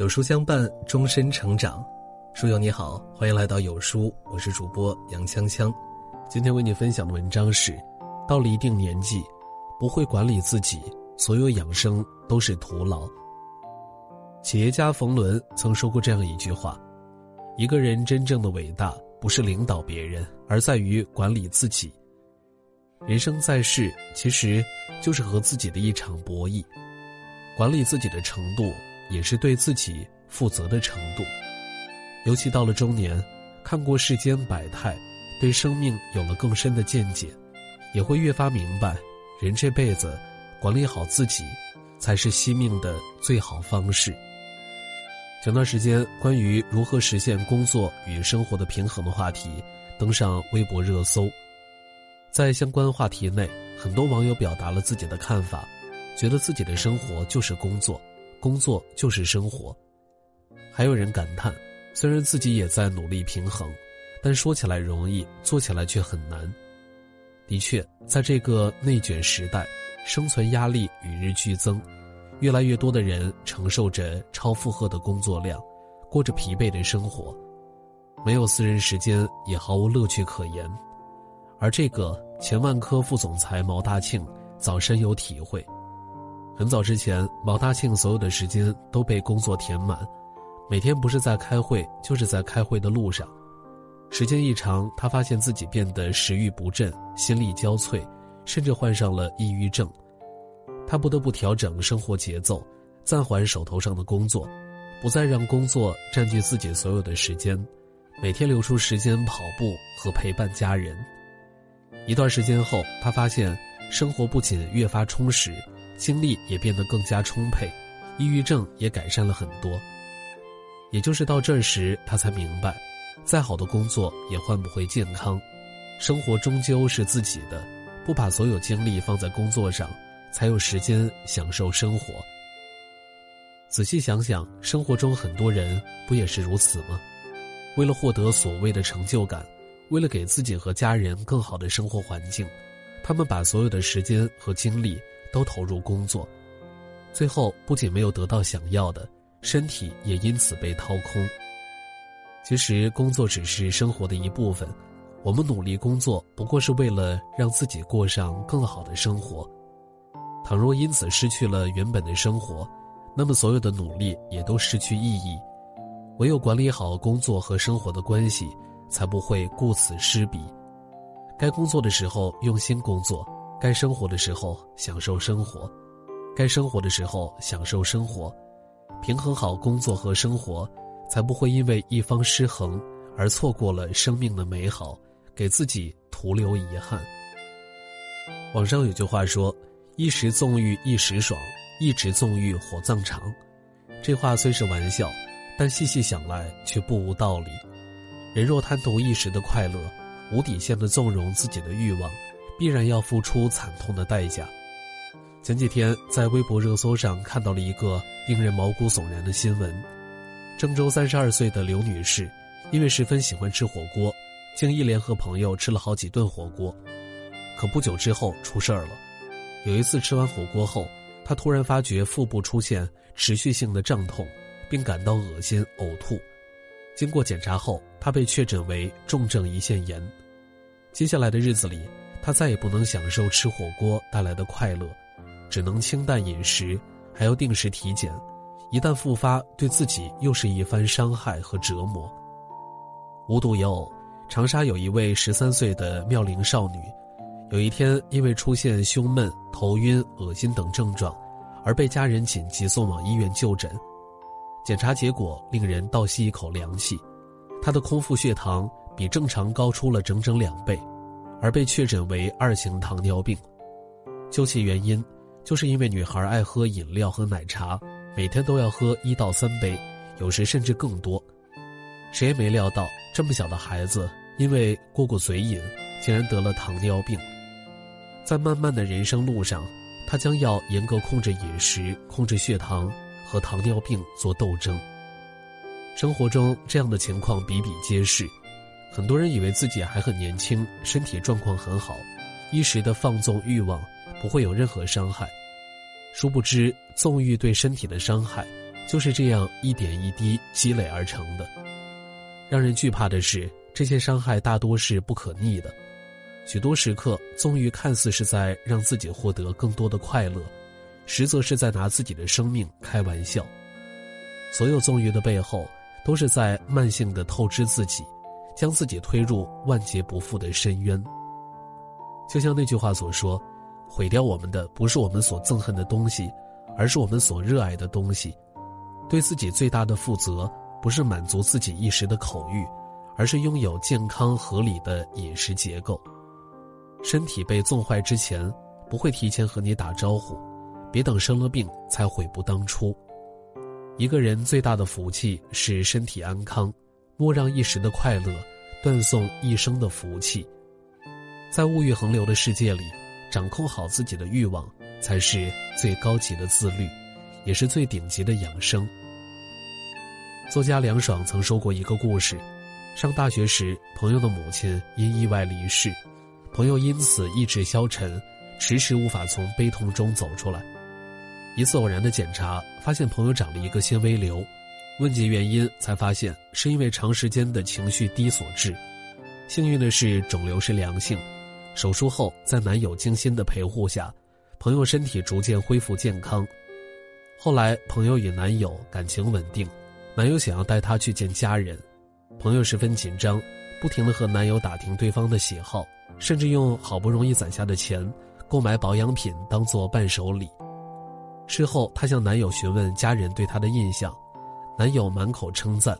有书相伴，终身成长。书友你好，欢迎来到有书，我是主播杨锵锵。今天为你分享的文章是：到了一定年纪，不会管理自己，所有养生都是徒劳。企业家冯仑曾说过这样一句话：一个人真正的伟大，不是领导别人，而在于管理自己。人生在世，其实就是和自己的一场博弈，管理自己的程度。也是对自己负责的程度，尤其到了中年，看过世间百态，对生命有了更深的见解，也会越发明白，人这辈子管理好自己，才是惜命的最好方式。前段时间，关于如何实现工作与生活的平衡的话题登上微博热搜，在相关话题内，很多网友表达了自己的看法，觉得自己的生活就是工作。工作就是生活，还有人感叹，虽然自己也在努力平衡，但说起来容易，做起来却很难。的确，在这个内卷时代，生存压力与日俱增，越来越多的人承受着超负荷的工作量，过着疲惫的生活，没有私人时间，也毫无乐趣可言。而这个前万科副总裁毛大庆早深有体会。很早之前，毛大庆所有的时间都被工作填满，每天不是在开会，就是在开会的路上。时间一长，他发现自己变得食欲不振、心力交瘁，甚至患上了抑郁症。他不得不调整生活节奏，暂缓手头上的工作，不再让工作占据自己所有的时间，每天留出时间跑步和陪伴家人。一段时间后，他发现生活不仅越发充实。精力也变得更加充沛，抑郁症也改善了很多。也就是到这时，他才明白，再好的工作也换不回健康，生活终究是自己的，不把所有精力放在工作上，才有时间享受生活。仔细想想，生活中很多人不也是如此吗？为了获得所谓的成就感，为了给自己和家人更好的生活环境，他们把所有的时间和精力。都投入工作，最后不仅没有得到想要的，身体也因此被掏空。其实工作只是生活的一部分，我们努力工作不过是为了让自己过上更好的生活。倘若因此失去了原本的生活，那么所有的努力也都失去意义。唯有管理好工作和生活的关系，才不会顾此失彼。该工作的时候用心工作。该生活的时候享受生活，该生活的时候享受生活，平衡好工作和生活，才不会因为一方失衡而错过了生命的美好，给自己徒留遗憾。网上有句话说：“一时纵欲一时爽，一直纵欲火葬场。”这话虽是玩笑，但细细想来却不无道理。人若贪图一时的快乐，无底线的纵容自己的欲望。必然要付出惨痛的代价。前几天在微博热搜上看到了一个令人毛骨悚然的新闻：郑州三十二岁的刘女士，因为十分喜欢吃火锅，竟一连和朋友吃了好几顿火锅。可不久之后出事儿了。有一次吃完火锅后，她突然发觉腹部出现持续性的胀痛，并感到恶心呕吐。经过检查后，她被确诊为重症胰腺炎。接下来的日子里，他再也不能享受吃火锅带来的快乐，只能清淡饮食，还要定时体检。一旦复发，对自己又是一番伤害和折磨。无独有偶，长沙有一位十三岁的妙龄少女，有一天因为出现胸闷、头晕、恶心等症状，而被家人紧急送往医院就诊。检查结果令人倒吸一口凉气，她的空腹血糖比正常高出了整整两倍。而被确诊为二型糖尿病，究其原因，就是因为女孩爱喝饮料和奶茶，每天都要喝一到三杯，有时甚至更多。谁也没料到，这么小的孩子因为过过嘴瘾，竟然得了糖尿病。在漫漫的人生路上，他将要严格控制饮食、控制血糖，和糖尿病做斗争。生活中这样的情况比比皆是。很多人以为自己还很年轻，身体状况很好，一时的放纵欲望不会有任何伤害。殊不知，纵欲对身体的伤害就是这样一点一滴积累而成的。让人惧怕的是，这些伤害大多是不可逆的。许多时刻，纵欲看似是在让自己获得更多的快乐，实则是在拿自己的生命开玩笑。所有纵欲的背后，都是在慢性的透支自己，将自己推入万劫不复的深渊。就像那句话所说：“毁掉我们的不是我们所憎恨的东西，而是我们所热爱的东西。”对自己最大的负责，不是满足自己一时的口欲，而是拥有健康合理的饮食结构。身体被纵坏之前，不会提前和你打招呼，别等生了病才悔不当初。一个人最大的福气是身体安康，莫让一时的快乐断送一生的福气。在物欲横流的世界里，掌控好自己的欲望，才是最高级的自律，也是最顶级的养生。作家梁爽曾说过一个故事：上大学时，朋友的母亲因意外离世。朋友因此意志消沉，迟迟无法从悲痛中走出来。一次偶然的检查，发现朋友长了一个纤维瘤，问及原因，才发现是因为长时间的情绪低所致。幸运的是，肿瘤是良性。手术后，在男友精心的陪护下，朋友身体逐渐恢复健康。后来，朋友与男友感情稳定，男友想要带她去见家人，朋友十分紧张，不停的和男友打听对方的喜好。甚至用好不容易攒下的钱购买保养品当做伴手礼。事后，她向男友询问家人对她的印象，男友满口称赞。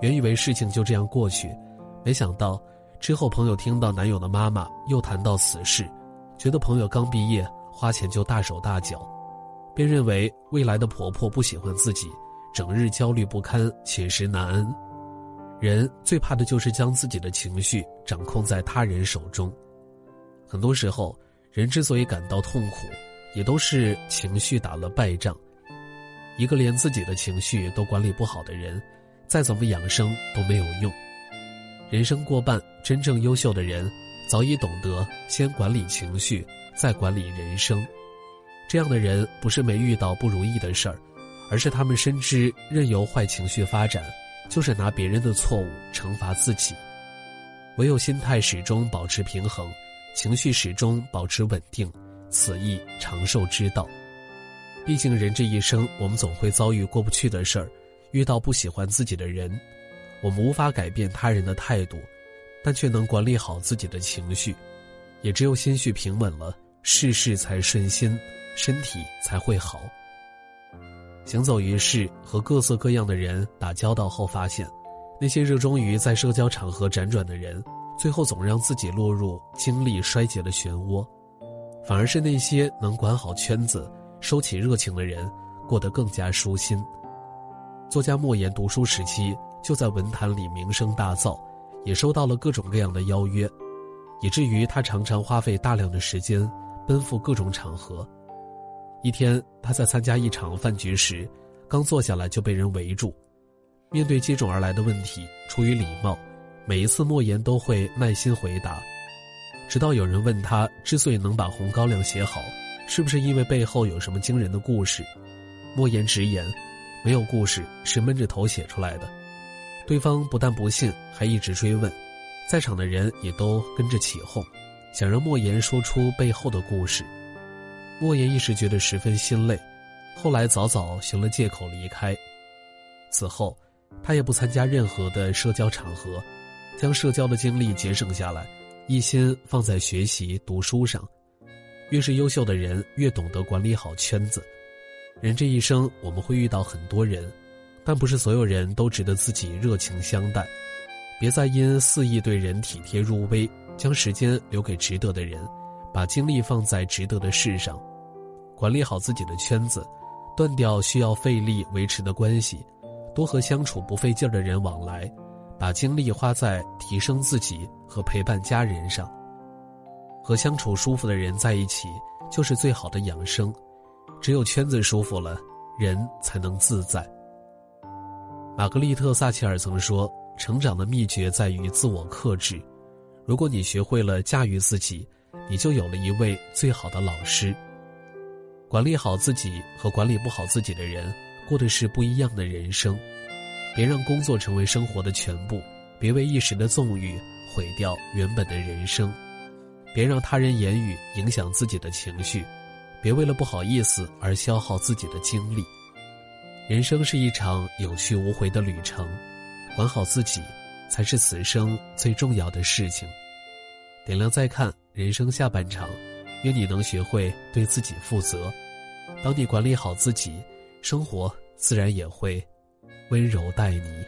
原以为事情就这样过去，没想到之后朋友听到男友的妈妈又谈到此事，觉得朋友刚毕业花钱就大手大脚，便认为未来的婆婆不喜欢自己，整日焦虑不堪，寝食难安。人最怕的就是将自己的情绪掌控在他人手中，很多时候，人之所以感到痛苦，也都是情绪打了败仗。一个连自己的情绪都管理不好的人，再怎么养生都没有用。人生过半，真正优秀的人，早已懂得先管理情绪，再管理人生。这样的人不是没遇到不如意的事儿，而是他们深知任由坏情绪发展。就是拿别人的错误惩罚自己，唯有心态始终保持平衡，情绪始终保持稳定，此亦长寿之道。毕竟人这一生，我们总会遭遇过不去的事儿，遇到不喜欢自己的人，我们无法改变他人的态度，但却能管理好自己的情绪。也只有心绪平稳了，事事才顺心，身体才会好。行走于世，和各色各样的人打交道后，发现，那些热衷于在社交场合辗转的人，最后总让自己落入精力衰竭的漩涡；反而是那些能管好圈子、收起热情的人，过得更加舒心。作家莫言读书时期就在文坛里名声大噪，也收到了各种各样的邀约，以至于他常常花费大量的时间奔赴各种场合。一天，他在参加一场饭局时，刚坐下来就被人围住。面对接踵而来的问题，出于礼貌，每一次莫言都会耐心回答。直到有人问他，之所以能把《红高粱》写好，是不是因为背后有什么惊人的故事？莫言直言，没有故事，是闷着头写出来的。对方不但不信，还一直追问，在场的人也都跟着起哄，想让莫言说出背后的故事。莫言一时觉得十分心累，后来早早寻了借口离开。此后，他也不参加任何的社交场合，将社交的精力节省下来，一心放在学习读书上。越是优秀的人，越懂得管理好圈子。人这一生，我们会遇到很多人，但不是所有人都值得自己热情相待。别再因肆意对人体贴入微，将时间留给值得的人，把精力放在值得的事上。管理好自己的圈子，断掉需要费力维持的关系，多和相处不费劲儿的人往来，把精力花在提升自己和陪伴家人上。和相处舒服的人在一起，就是最好的养生。只有圈子舒服了，人才能自在。玛格丽特·撒切尔曾说：“成长的秘诀在于自我克制。如果你学会了驾驭自己，你就有了一位最好的老师。”管理好自己和管理不好自己的人，过的是不一样的人生。别让工作成为生活的全部，别为一时的纵欲毁掉原本的人生。别让他人言语影响自己的情绪，别为了不好意思而消耗自己的精力。人生是一场有去无回的旅程，管好自己，才是此生最重要的事情。点亮再看人生下半场，愿你能学会对自己负责。当你管理好自己，生活自然也会温柔待你。